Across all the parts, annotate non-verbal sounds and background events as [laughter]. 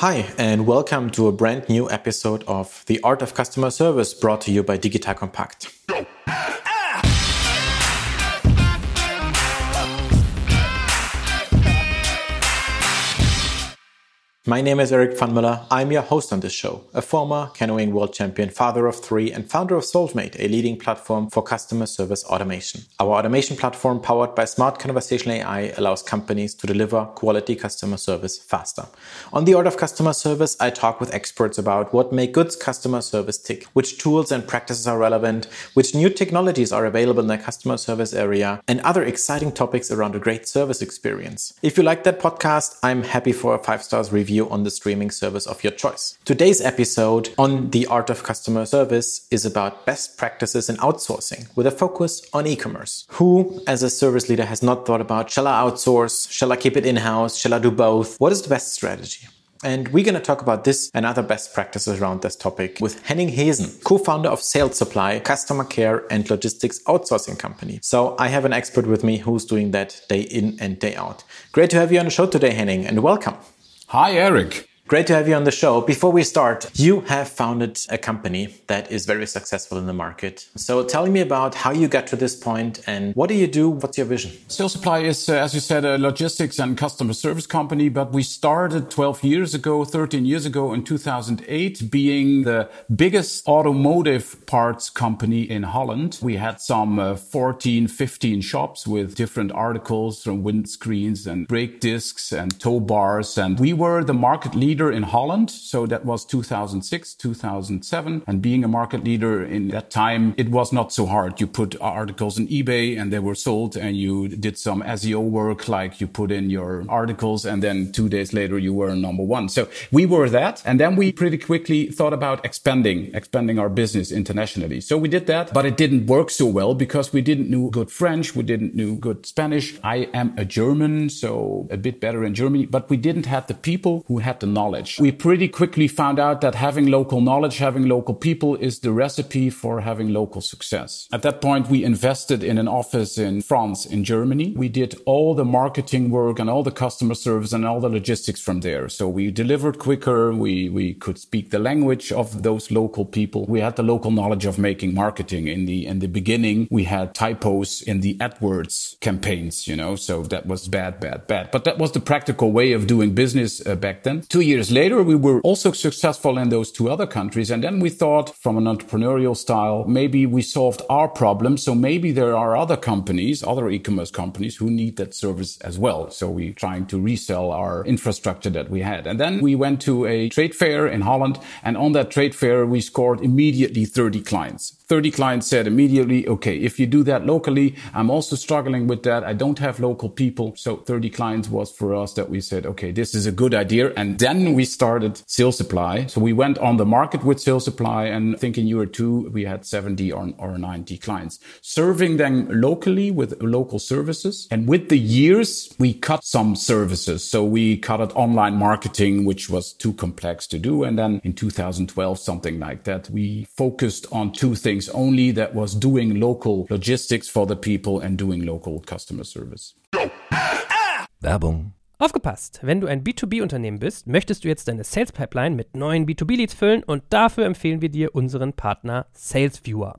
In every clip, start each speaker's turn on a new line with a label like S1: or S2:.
S1: Hi, and welcome to a brand new episode of The Art of Customer Service brought to you by Digital Kompakt. My name is Erik Pfannmöller. I'm your host on this show, a former canoeing world champion, father of three, and founder of Solvemate, a leading platform for customer service automation. Our automation platform, powered by smart conversational AI, allows companies to deliver quality customer service faster. On the art of customer service, I talk with experts about what make good customer service tick, which tools and practices are relevant, which new technologies are available in the customer service area, and other exciting topics around a great service experience. If you like that podcast, I'm happy for a five stars review review on the streaming service of your choice. Today's episode on the art of customer service is about best practices in outsourcing with a focus on e-commerce. Who, as a service leader, has not thought about shall I outsource? Shall I keep it in-house? Shall I do both? What is the best strategy? And we're going to talk about this and other best practices around this topic with Henning Heesen, co-founder of Salesupply, customer care and logistics outsourcing company. So I have an expert with me who's doing that day in and day out. Great to have you on the show today, Henning, and welcome.
S2: Hi, Erik.
S1: Great to have you on the show. Before we start, you have founded a company that is very successful in the market. So tell me about how you got to this point and what do you do? What's your vision?
S2: Sales Supply is, uh, as you said, a logistics and customer service company, but we started 12 years ago, 13 years ago in 2008, being the biggest automotive parts company in Holland. We had some uh, 14, 15 shops with different articles from windscreens and brake discs and tow bars. And we were the market leader leader in Holland. So that was 2006, 2007. And being a market leader in that time, it was not so hard. You put articles in eBay and they were sold and you did some SEO work, like you put in your articles and then two days later you were number one. So we were that. And then we pretty quickly thought about expanding, expanding our business internationally. So we did that, but it didn't work so well because we didn't know good French. We didn't know good Spanish. I am a German, so a bit better in Germany, but we didn't have the people who had the knowledge knowledge. We pretty quickly found out that having local knowledge, having local people is the recipe for having local success. At that point, we invested in an office in France, in Germany. We did all the marketing work and all the customer service and all the logistics from there. So we delivered quicker. We, we could speak the language of those local people. We had the local knowledge of making marketing in the, in the beginning. We had typos in the AdWords campaigns, you know, so that was bad, bad, bad. But that was the practical way of doing business uh, back then. Two years years later, we were also successful in those two other countries. And then we thought from an entrepreneurial style, maybe we solved our problem. So maybe there are other companies, other e-commerce companies who need that service as well. So we trying to resell our infrastructure that we had. And then we went to a trade fair in Holland. And on that trade fair, we scored immediately 30 clients. 30 clients said immediately, okay, if you do that locally, I'm also struggling with that. I don't have local people. So 30 clients was for us that we said, okay, this is a good idea. And then we started Salesupply. So we went on the market with Salesupply and I think in year two, we had 70 or, or 90 clients serving them locally with local services. And with the years, we cut some services. So we cut it online marketing, which was too complex to do. And then in 2012, something like that, we focused on two things things only that was doing local logistics for the people and doing local customer service.
S3: Werbung.
S4: Aufgepasst! Wenn du ein B2B-Unternehmen bist, möchtest du jetzt deine Sales Pipeline mit neuen B2B-Leads füllen und dafür empfehlen wir dir unseren Partner SalesViewer.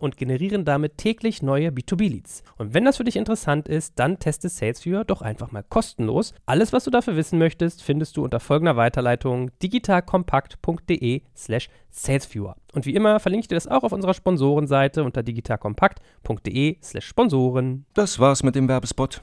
S4: Und generieren damit täglich neue B2B-Leads. Und wenn das für dich interessant ist, dann teste SalesViewer doch einfach mal kostenlos. Alles, was du dafür wissen möchtest, findest du unter folgender Weiterleitung digitalkompakt.de slash salesviewer. Und wie immer verlinke ich dir das auch auf unserer Sponsorenseite unter digitalkompakt.de slash Sponsoren.
S3: Das war's mit dem Werbespot.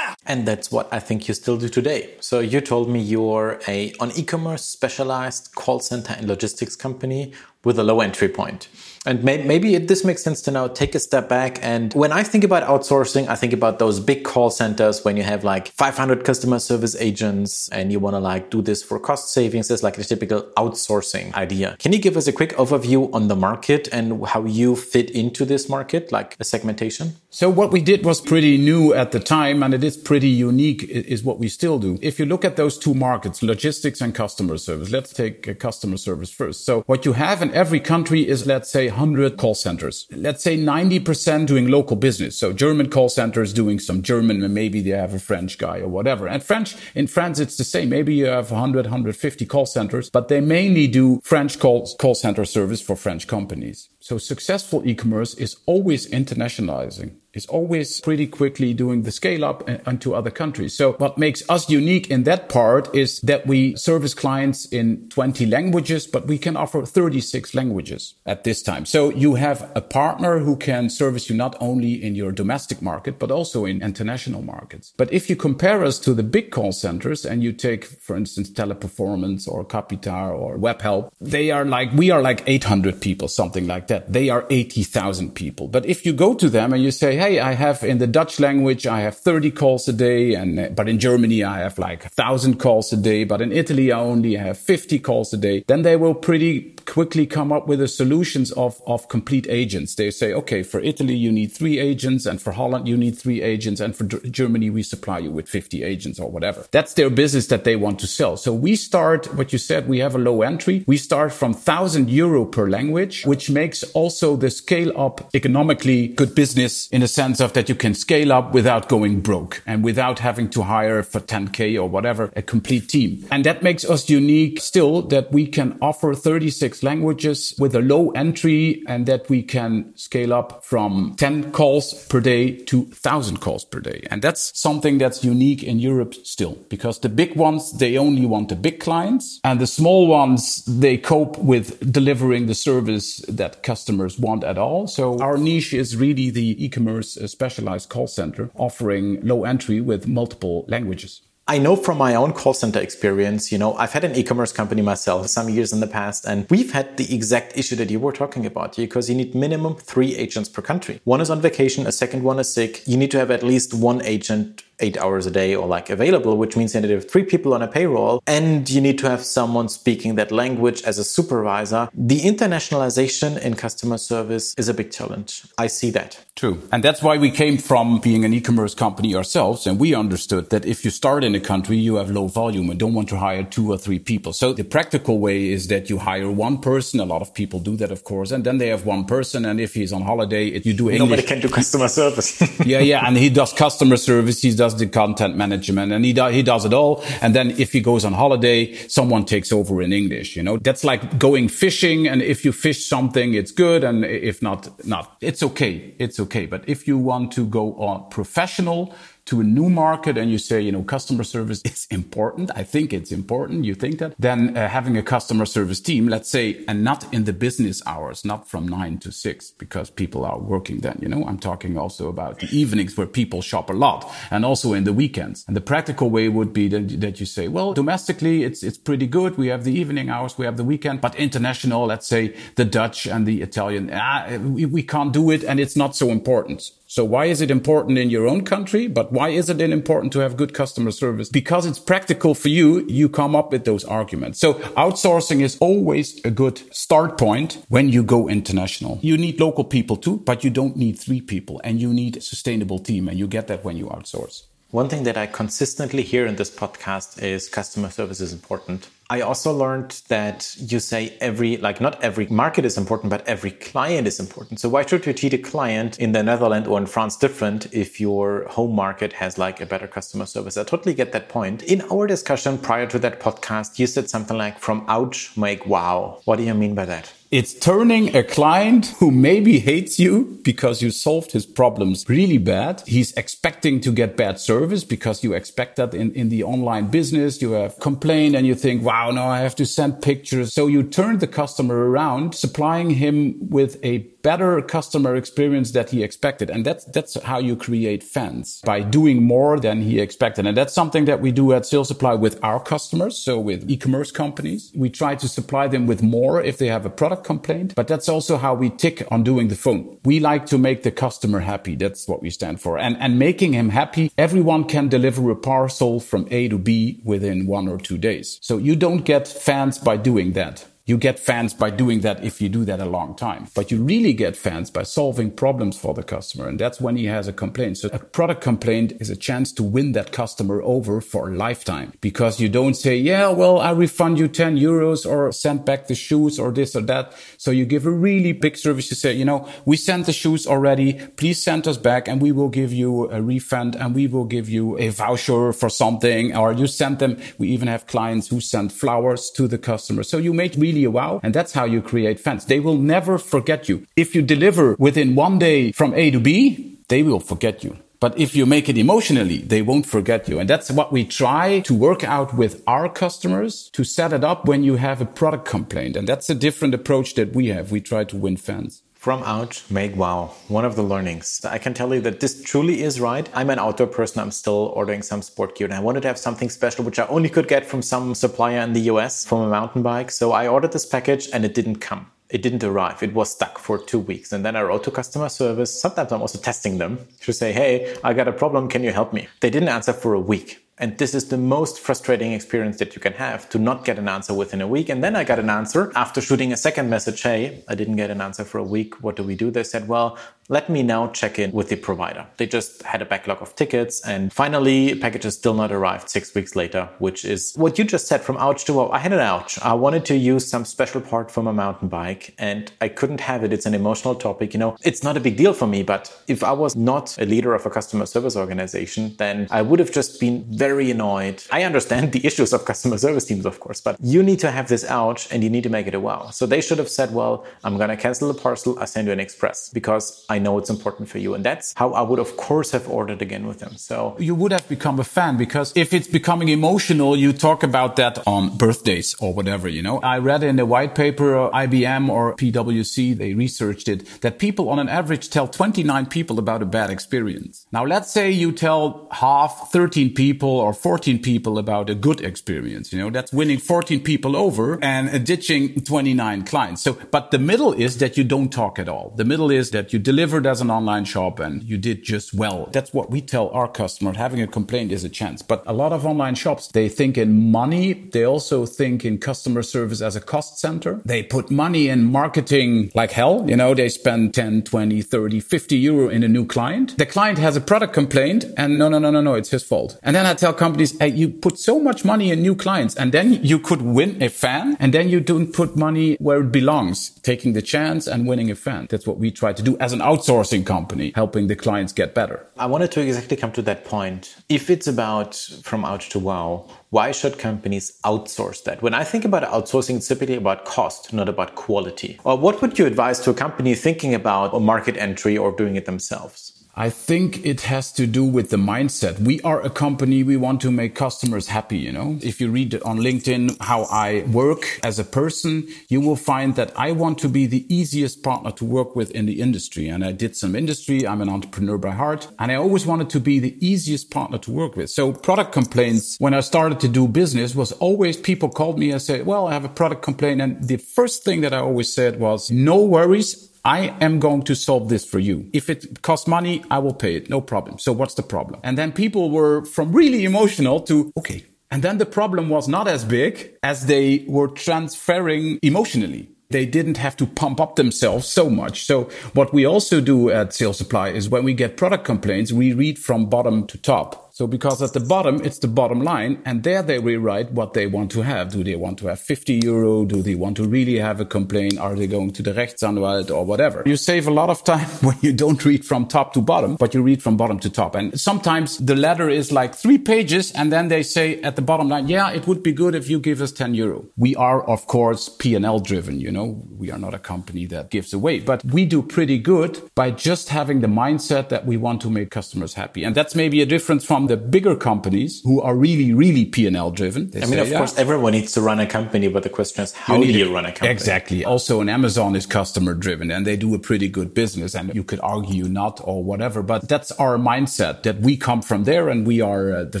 S1: And that's what I think you still do today. So you told me you're a on e-commerce specialized call center and logistics company with a low entry point. And may- maybe it, this makes sense to now take a step back. And when I think about outsourcing, I think about those big call centers when you have like 500 customer service agents and you want to like do this for cost savings. There's like a typical outsourcing idea. Can you give us a quick overview on the market and how you fit into this market, like a segmentation?
S2: So what we did was pretty new at the time and it is pretty unique is what we still do. If you look at those two markets, logistics and customer service, let's take uh, customer service first. So what you have in every country is, let's say 100 call centers. Let's say 90% doing local business. So German call centers doing some German and maybe they have a French guy or whatever. And French, in France, it's the same. Maybe you have 100, 150 call centers, but they mainly do French call, call center service for French companies. So successful e-commerce is always internationalizing is always pretty quickly doing the scale up uh, into other countries. So what makes us unique in that part is that we service clients in 20 languages, but we can offer 36 languages at this time. So you have a partner who can service you not only in your domestic market, but also in international markets. But if you compare us to the big call centers and you take, for instance, Teleperformance or Capita or WebHelp, they are like, we are like 800 people, something like that. They are 80,000 people. But if you go to them and you say, hey, I have in the Dutch language, I have 30 calls a day. And, uh, but in Germany, I have like a thousand calls a day. But in Italy, I only have 50 calls a day. Then they will pretty quickly come up with the solutions of, of complete agents. They say, okay, for Italy, you need three agents. And for Holland, you need three agents. And for D- Germany, we supply you with 50 agents or whatever. That's their business that they want to sell. So we start, what you said, we have a low entry. We start from thousand euro per language, which makes also the scale up economically good business in a sense of that you can scale up without going broke and without having to hire for 10k or whatever a complete team. And that makes us unique still that we can offer 36 languages with a low entry and that we can scale up from 10 calls per day to 1000 calls per day. And that's something that's unique in Europe still because the big ones, they only want the big clients and the small ones, they cope with delivering the service that customers want at all. So our niche is really the e-commerce uh, specialized call center offering low entry with multiple languages.
S1: I know from my own call center experience, you know, I've had an e-commerce company myself some years in the past, and we've had the exact issue that you were talking about because you need minimum three agents per country. One is on vacation, a second one is sick. You need to have at least one agent eight hours a day or like available, which means you need to have three people on a payroll and you need to have someone speaking that language as a supervisor. The internationalization in customer service is a big challenge. I see that.
S2: True. And that's why we came from being an e-commerce company ourselves. And we understood that if you start in a country, you have low volume and don't want to hire two or three people. So the practical way is that you hire one person. A lot of people do that, of course. And then they have one person. And if he's on holiday, you do English.
S1: Nobody can do customer service. [laughs]
S2: yeah. Yeah. And he does customer service. He does the content management and he, do, he does it all. And then if he goes on holiday, someone takes over in English, you know, that's like going fishing. And if you fish something, it's good. And if not, not, it's okay. It's okay. But if you want to go on professional, to a new market and you say, you know, customer service is [laughs] important. I think it's important. You think that then uh, having a customer service team, let's say, and not in the business hours, not from nine to six because people are working then, you know, I'm talking also about the evenings where people shop a lot and also in the weekends. And the practical way would be that, that you say, well, domestically, it's, it's pretty good. We have the evening hours. We have the weekend, but international, let's say the Dutch and the Italian, ah, we, we can't do it. And it's not so important. So why is it important in your own country? But why is it important to have good customer service? Because it's practical for you. You come up with those arguments. So outsourcing is always a good start point when you go international. You need local people too, but you don't need three people and you need a sustainable team and you get that when you outsource.
S1: One thing that I consistently hear in this podcast is customer service is important. I also learned that you say every, like not every market is important, but every client is important. So why should you treat a client in the Netherlands or in France different if your home market has like a better customer service? I totally get that point. In our discussion prior to that podcast, you said something like from ouch, make wow. What do you mean by that?
S2: It's turning a client who maybe hates you because you solved his problems really bad. He's expecting to get bad service because you expect that in, in the online business. You have complained and you think, wow, no, I have to send pictures. So you turn the customer around, supplying him with a better customer experience that he expected. And that's, that's how you create fans by doing more than he expected. And that's something that we do at Salesupply with our customers. So with e-commerce companies, we try to supply them with more if they have a product complaint, but that's also how we tick on doing the phone. We like to make the customer happy. That's what we stand for. And, and making him happy, everyone can deliver a parcel from A to B within one or two days. So you don't get fans by doing that. You get fans by doing that if you do that a long time. But you really get fans by solving problems for the customer. And that's when he has a complaint. So a product complaint is a chance to win that customer over for a lifetime because you don't say, yeah, well, I refund you 10 euros or send back the shoes or this or that. So you give a really big service. You say, you know, we sent the shoes already. Please send us back and we will give you a refund and we will give you a voucher for something or you send them. We even have clients who send flowers to the customer. So you make really a wow. And that's how you create fans. They will never forget you. If you deliver within one day from A to B, they will forget you. But if you make it emotionally, they won't forget you. And that's what we try to work out with our customers to set it up when you have a product complaint. And that's a different approach that we have. We try to win fans.
S1: From ouch, make wow. One of the learnings. I can tell you that this truly is right. I'm an outdoor person. I'm still ordering some sport gear and I wanted to have something special, which I only could get from some supplier in the US from a mountain bike. So I ordered this package and it didn't come. It didn't arrive. It was stuck for two weeks. And then I wrote to customer service. Sometimes I'm also testing them to say, Hey, I got a problem. Can you help me? They didn't answer for a week. And this is the most frustrating experience that you can have to not get an answer within a week. And then I got an answer after shooting a second message. Hey, I didn't get an answer for a week. What do we do? They said, well, let me now check in with the provider. They just had a backlog of tickets and finally packages still not arrived six weeks later, which is what you just said from ouch to. I had an ouch. I wanted to use some special part from a mountain bike and I couldn't have it. It's an emotional topic. You know, it's not a big deal for me, but if I was not a leader of a customer service organization, then I would have just been very annoyed. I understand the issues of customer service teams, of course, but you need to have this out and you need to make it a wow. So they should have said, well, I'm going to cancel the parcel. I send you an express because I know it's important for you. And that's how I would, of course, have ordered again with them. So
S2: you would have become a fan because if it's becoming emotional, you talk about that on birthdays or whatever, you know. I read in a white paper, uh, IBM or PwC, they researched it that people on an average tell 29 people about a bad experience. Now, let's say you tell half 13 people or 14 people about a good experience, you know, that's winning 14 people over and uh, ditching 29 clients. So, but the middle is that you don't talk at all. The middle is that you delivered as an online shop and you did just well. That's what we tell our customers. Having a complaint is a chance. But a lot of online shops, they think in money. They also think in customer service as a cost center. They put money in marketing like hell. You know, they spend 10, 20, 30, 50 euro in a new client. The client has a product complaint and no, no, no, no, no, it's his fault. And then I tell companies, hey, you put so much money in new clients and then you could win a fan and then you don't put money where it belongs, taking the chance and winning a fan. That's what we try to do as an outsourcing company, helping the clients get better.
S1: I wanted to exactly come to that point. If it's about from out to wow, why should companies outsource that? When I think about outsourcing, it's typically about cost, not about quality. Or what would you advise to a company thinking about a market entry or doing it themselves?
S2: I think it has to do with the mindset. We are a company. We want to make customers happy. You know, if you read on LinkedIn how I work as a person, you will find that I want to be the easiest partner to work with in the industry. And I did some industry. I'm an entrepreneur by heart and I always wanted to be the easiest partner to work with. So product complaints when I started to do business was always people called me and said, well, I have a product complaint. And the first thing that I always said was no worries. I am going to solve this for you. If it costs money, I will pay it. No problem. So what's the problem? And then people were from really emotional to, okay. And then the problem was not as big as they were transferring emotionally they didn't have to pump up themselves so much. So what we also do at Salesupply is when we get product complaints, we read from bottom to top. So because at the bottom, it's the bottom line and there they rewrite what they want to have. Do they want to have 50 euro? Do they want to really have a complaint? Are they going to the Rechtsanwalt or whatever? You save a lot of time [laughs] when you don't read from top to bottom, but you read from bottom to top. And sometimes the letter is like three pages and then they say at the bottom line, yeah, it would be good if you give us 10 euro. We are, of course, P&L driven. You know, we are not a company that gives away, but we do pretty good by just having the mindset that we want to make customers happy. And that's maybe a difference from the bigger companies who are really, really P&L driven.
S1: I mean, of yeah, course, everyone needs to run a company, but the question is, how you do you run a company?
S2: Exactly. Also, an Amazon is customer driven and they do a pretty good business. And you could argue not or whatever, but that's our mindset that we come from there and we are, uh, the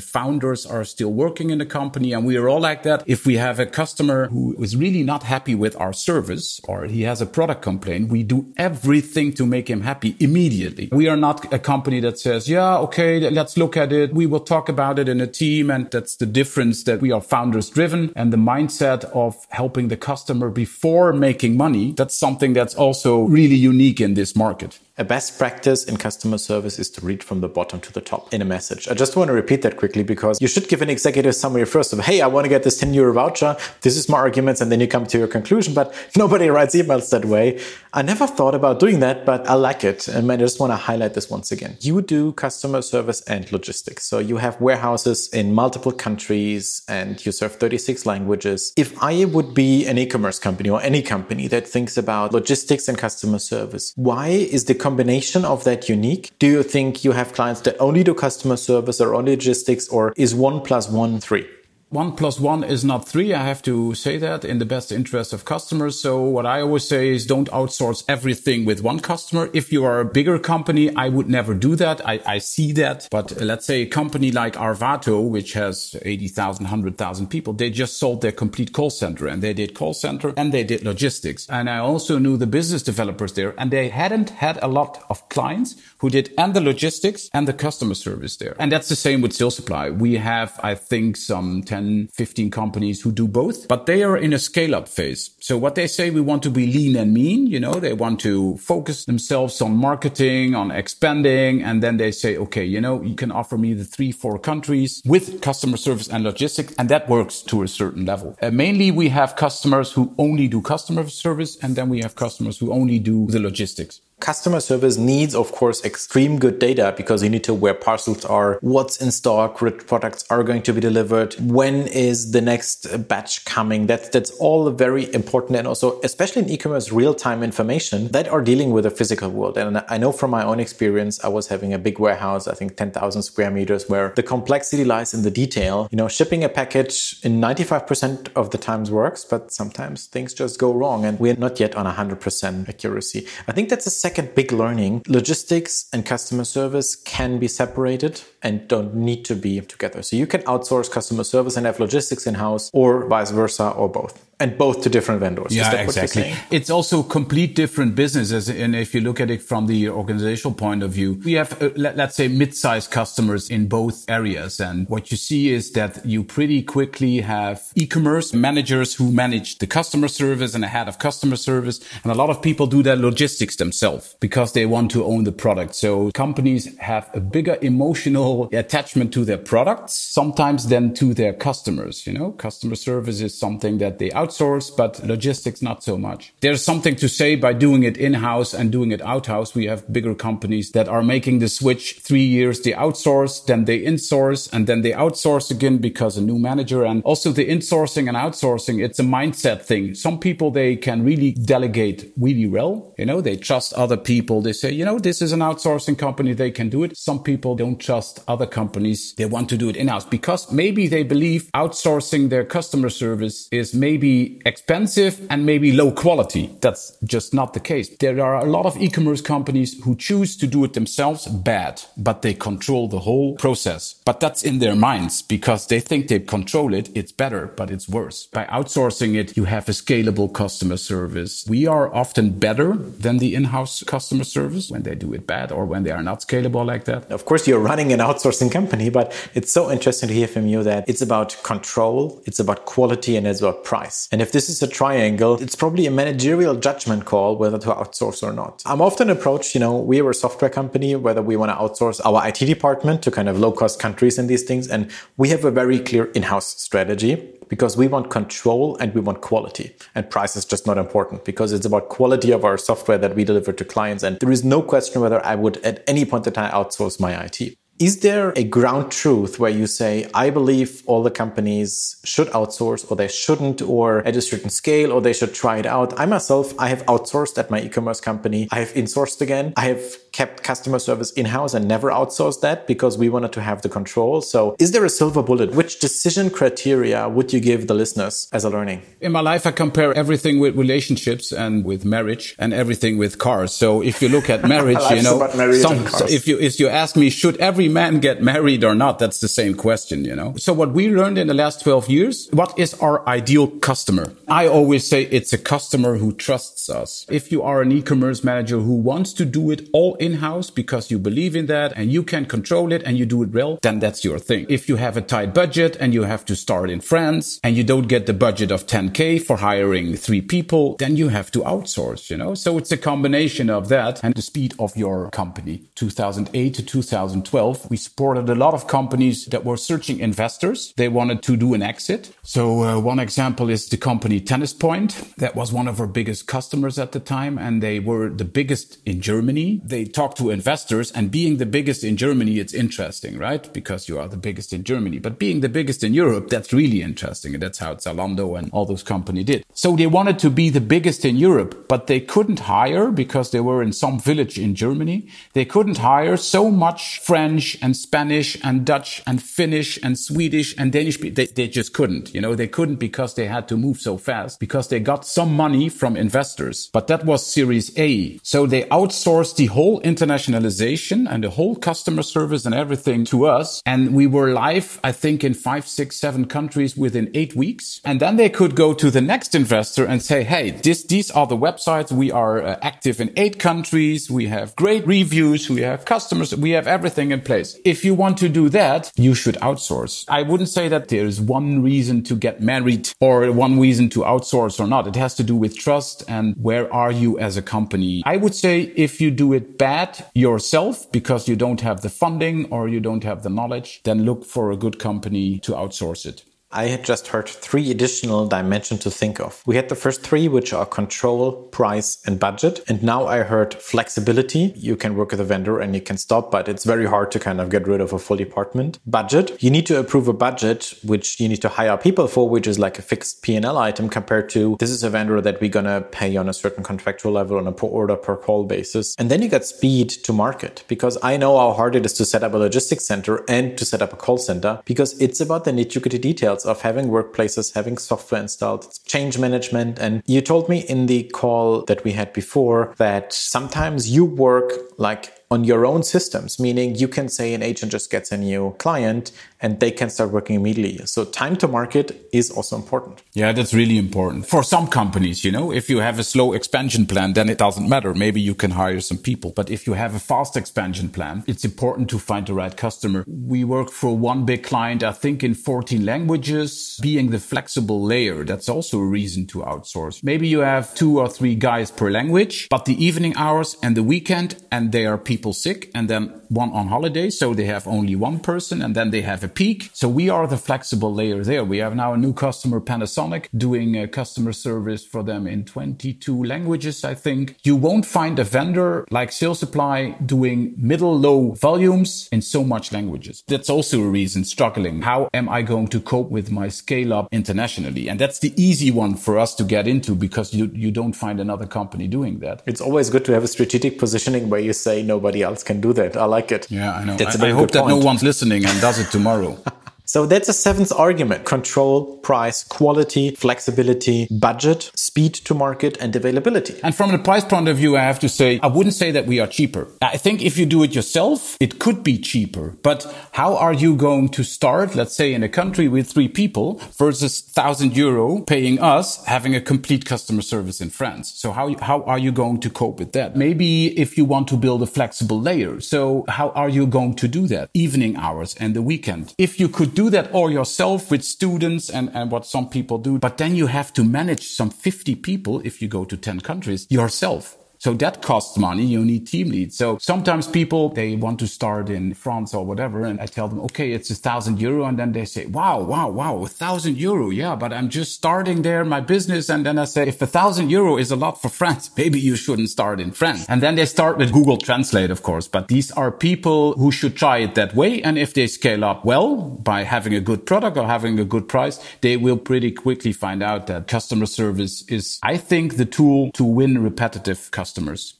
S2: founders are still working in the company and we are all like that. If we have a customer who is really not happy with our service or he has a product complaint, we do everything to make him happy immediately. We are not a company that says, yeah, okay, let's look at it. We will talk about it in a team. And that's the difference that we are founders driven and the mindset of helping the customer before making money. That's something that's also really unique in this market.
S1: A best practice in customer service is to read from the bottom to the top in a message. I just want to repeat that quickly because you should give an executive summary first of, hey, I want to get this 10 euro voucher. This is my arguments. And then you come to your conclusion. But [laughs] nobody writes emails that way. I never thought about doing that, but I like it. And I just want to highlight this once again. You do customer service and logistics. So you have warehouses in multiple countries and you serve 36 languages. If I would be an e-commerce company or any company that thinks about logistics and customer service, why is the combination of that unique? Do you think you have clients that only do customer service or only logistics, or is one plus one three?
S2: One plus one is not three. I have to say that in the best interest of customers. So what I always say is don't outsource everything with one customer. If you are a bigger company, I would never do that. I, I see that. But let's say a company like Arvato, which has 80,000, 100,000 people, they just sold their complete call center and they did call center and they did logistics. And I also knew the business developers there and they hadn't had a lot of clients who did and the logistics and the customer service there. And that's the same with Salesupply. We have, I think, some 10 10, 15 companies who do both, but they are in a scale up phase. So what they say, we want to be lean and mean, you know, they want to focus themselves on marketing, on expanding. And then they say, okay, you know, you can offer me the three, four countries with customer service and logistics. And that works to a certain level. Uh, mainly we have customers who only do customer service. And then we have customers who only do the logistics.
S1: Customer service needs, of course, extreme good data because you need to where parcels are, what's in stock, which products are going to be delivered, when is the next batch coming. That's that's all very important, and also especially in e-commerce, real-time information that are dealing with the physical world. And I know from my own experience, I was having a big warehouse, I think 10,000 square meters, where the complexity lies in the detail. You know, shipping a package in 95% of the times works, but sometimes things just go wrong, and we're not yet on 100% accuracy. I think that's a second big learning logistics and customer service can be separated and don't need to be together. So you can outsource customer service and have logistics in house, or vice versa, or both and both to different vendors.
S2: Yeah, exactly. It's also complete different businesses. And if you look at it from the organizational point of view, we have, uh, let, us say mid-sized customers in both areas. And what you see is that you pretty quickly have e-commerce managers who manage the customer service and a head of customer service. And a lot of people do their logistics themselves because they want to own the product. So companies have a bigger emotional attachment to their products sometimes than to their customers. You know, customer service is something that they out outsource, but logistics not so much. There's something to say by doing it in-house and doing it out-house. We have bigger companies that are making the switch three years. They outsource, then they insource, and then they outsource again because a new manager. And also the insourcing and outsourcing, it's a mindset thing. Some people, they can really delegate really well. You know, they trust other people. They say, you know, this is an outsourcing company. They can do it. Some people don't trust other companies. They want to do it in-house because maybe they believe outsourcing their customer service is maybe expensive and maybe low quality. That's just not the case. There are a lot of e-commerce companies who choose to do it themselves bad, but they control the whole process. But that's in their minds because they think they control it. It's better, but it's worse. By outsourcing it, you have a scalable customer service. We are often better than the in-house customer service when they do it bad or when they are not scalable like that.
S1: Of course, you're running an outsourcing company, but it's so interesting to hear from you that it's about control, it's about quality, and it's about price. And if this is a triangle, it's probably a managerial judgment call whether to outsource or not. I'm often approached, you know, we are a software company, whether we want to outsource our IT department to kind of low cost countries and these things. And we have a very clear in house strategy because we want control and we want quality. And price is just not important because it's about quality of our software that we deliver to clients. And there is no question whether I would at any point in time outsource my IT. Is there a ground truth where you say, I believe all the companies should outsource or they shouldn't, or at a certain scale, or they should try it out? I myself, I have outsourced at my e-commerce company. I have insourced again. I have kept customer service in-house and never outsourced that because we wanted to have the control. So is there a silver bullet? Which decision criteria would you give the listeners as a learning?
S2: In my life, I compare everything with relationships and with marriage and everything with cars. So if you look at [laughs] marriage, you know, some, so if you, if you ask me, should every man get married or not? That's the same question, you know? So what we learned in the last 12 years, what is our ideal customer? I always say it's a customer who trusts us. If you are an e-commerce manager who wants to do it all in-house because you believe in that and you can control it and you do it well, then that's your thing. If you have a tight budget and you have to start in France and you don't get the budget of 10k for hiring three people, then you have to outsource, you know? So it's a combination of that and the speed of your company. 2008 to 2012, we supported a lot of companies that were searching investors. They wanted to do an exit. So uh, one example is the company Tennis Point. That was one of our biggest customers at the time and they were the biggest in Germany. They talked to investors and being the biggest in Germany, it's interesting, right? Because you are the biggest in Germany, but being the biggest in Europe, that's really interesting. And that's how Zalando and all those companies did. So they wanted to be the biggest in Europe, but they couldn't hire because they were in some village in Germany. They couldn't hire so much French and Spanish and Dutch and Finnish and Swedish and Danish. They, they just couldn't, you know, they couldn't because they had to move so fast because they got some money from investors, but that was series A. So they outsourced the whole internationalization and the whole customer service and everything to us. And we were live, I think, in five, six, seven countries within eight weeks. And then they could go to the next investor and say, Hey, this, these are the websites. We are uh, active in eight countries. We have great reviews. We have customers. We have everything in place. If you want to do that, you should outsource. I wouldn't say that there is one reason to get married or one reason to outsource or not. It has to do with trust and where are you as a company. I would say if you do it bad yourself because you don't have the funding or you don't have the knowledge, then look for a good company to outsource it.
S1: I had just heard three additional dimensions to think of. We had the first three, which are control, price, and budget. And now I heard flexibility. You can work with a vendor and you can stop, but it's very hard to kind of get rid of a full department. Budget. You need to approve a budget, which you need to hire people for, which is like a fixed P&L item compared to this is a vendor that we're going to pay on a certain contractual level on a per order per call basis. And then you got speed to market because I know how hard it is to set up a logistics center and to set up a call center because it's about the nitty gritty details of having workplaces, having software installed, change management. And you told me in the call that we had before that sometimes you work like on your own systems, meaning you can say an agent just gets a new client and they can start working immediately. So time to market is also important.
S2: Yeah, that's really important for some companies. You know, if you have a slow expansion plan, then it doesn't matter. Maybe you can hire some people. But if you have a fast expansion plan, it's important to find the right customer. We work for one big client, I think in 14 languages, being the flexible layer. That's also a reason to outsource. Maybe you have two or three guys per language, but the evening hours and the weekend and they are people people sick and then one on holiday. So they have only one person and then they have a peak. So we are the flexible layer there. We have now a new customer, Panasonic, doing a customer service for them in 22 languages, I think. You won't find a vendor like Salesupply doing middle low volumes in so much languages. That's also a reason struggling. How am I going to cope with my scale up internationally? And that's the easy one for us to get into because you, you don't find another company doing that.
S1: It's always good to have a strategic positioning where you say nobody nobody else can do that. I like it.
S2: Yeah, I know. That's I, I hope that point. no one's listening and does it tomorrow. [laughs]
S1: So that's a seventh argument. Control, price, quality, flexibility, budget, speed to market and availability.
S2: And from the price point of view, I have to say, I wouldn't say that we are cheaper. I think if you do it yourself, it could be cheaper. But how are you going to start, let's say in a country with three people versus thousand euro paying us having a complete customer service in France? So how, how are you going to cope with that? Maybe if you want to build a flexible layer. So how are you going to do that? Evening hours and the weekend. If you could do that all yourself with students and, and what some people do. But then you have to manage some 50 people if you go to 10 countries yourself. So that costs money. You need team leads. So sometimes people, they want to start in France or whatever. And I tell them, okay, it's a thousand euro. And then they say, wow, wow, wow, a thousand euro. Yeah, but I'm just starting there, my business. And then I say, if a thousand euro is a lot for France, [laughs] maybe you shouldn't start in France. And then they start with Google Translate, of course. But these are people who should try it that way. And if they scale up well by having a good product or having a good price, they will pretty quickly find out that customer service is, I think, the tool to win repetitive customers.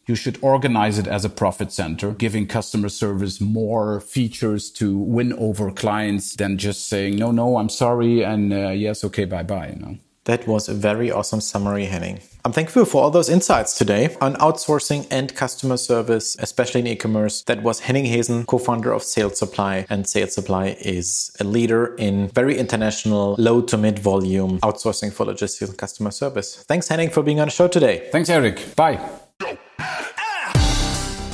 S2: You should organize it as a profit center, giving customer service more features to win over clients than just saying, no, no, I'm sorry. And uh, yes, okay, bye bye. You know?
S1: That was a very awesome summary, Henning. I'm thankful for all those insights today on outsourcing and customer service, especially in e-commerce. That was Henning Heesen, co-founder of Salesupply, and Salesupply is a leader in very international, low to mid volume outsourcing for logistics and customer service. Thanks, Henning, for being on the show today.
S2: Thanks, Erik. Bye.